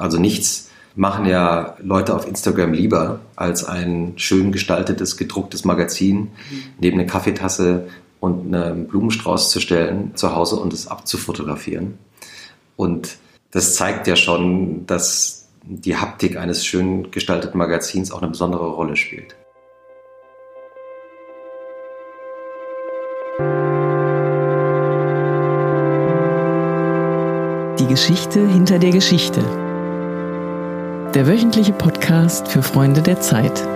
Also nichts machen ja Leute auf Instagram lieber, als ein schön gestaltetes, gedrucktes Magazin mhm. neben eine Kaffeetasse und einen Blumenstrauß zu stellen zu Hause und es abzufotografieren. Und das zeigt ja schon, dass die Haptik eines schön gestalteten Magazins auch eine besondere Rolle spielt. Die Geschichte hinter der Geschichte. Der wöchentliche Podcast für Freunde der Zeit.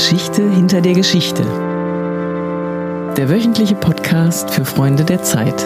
Geschichte hinter der Geschichte. Der wöchentliche Podcast für Freunde der Zeit.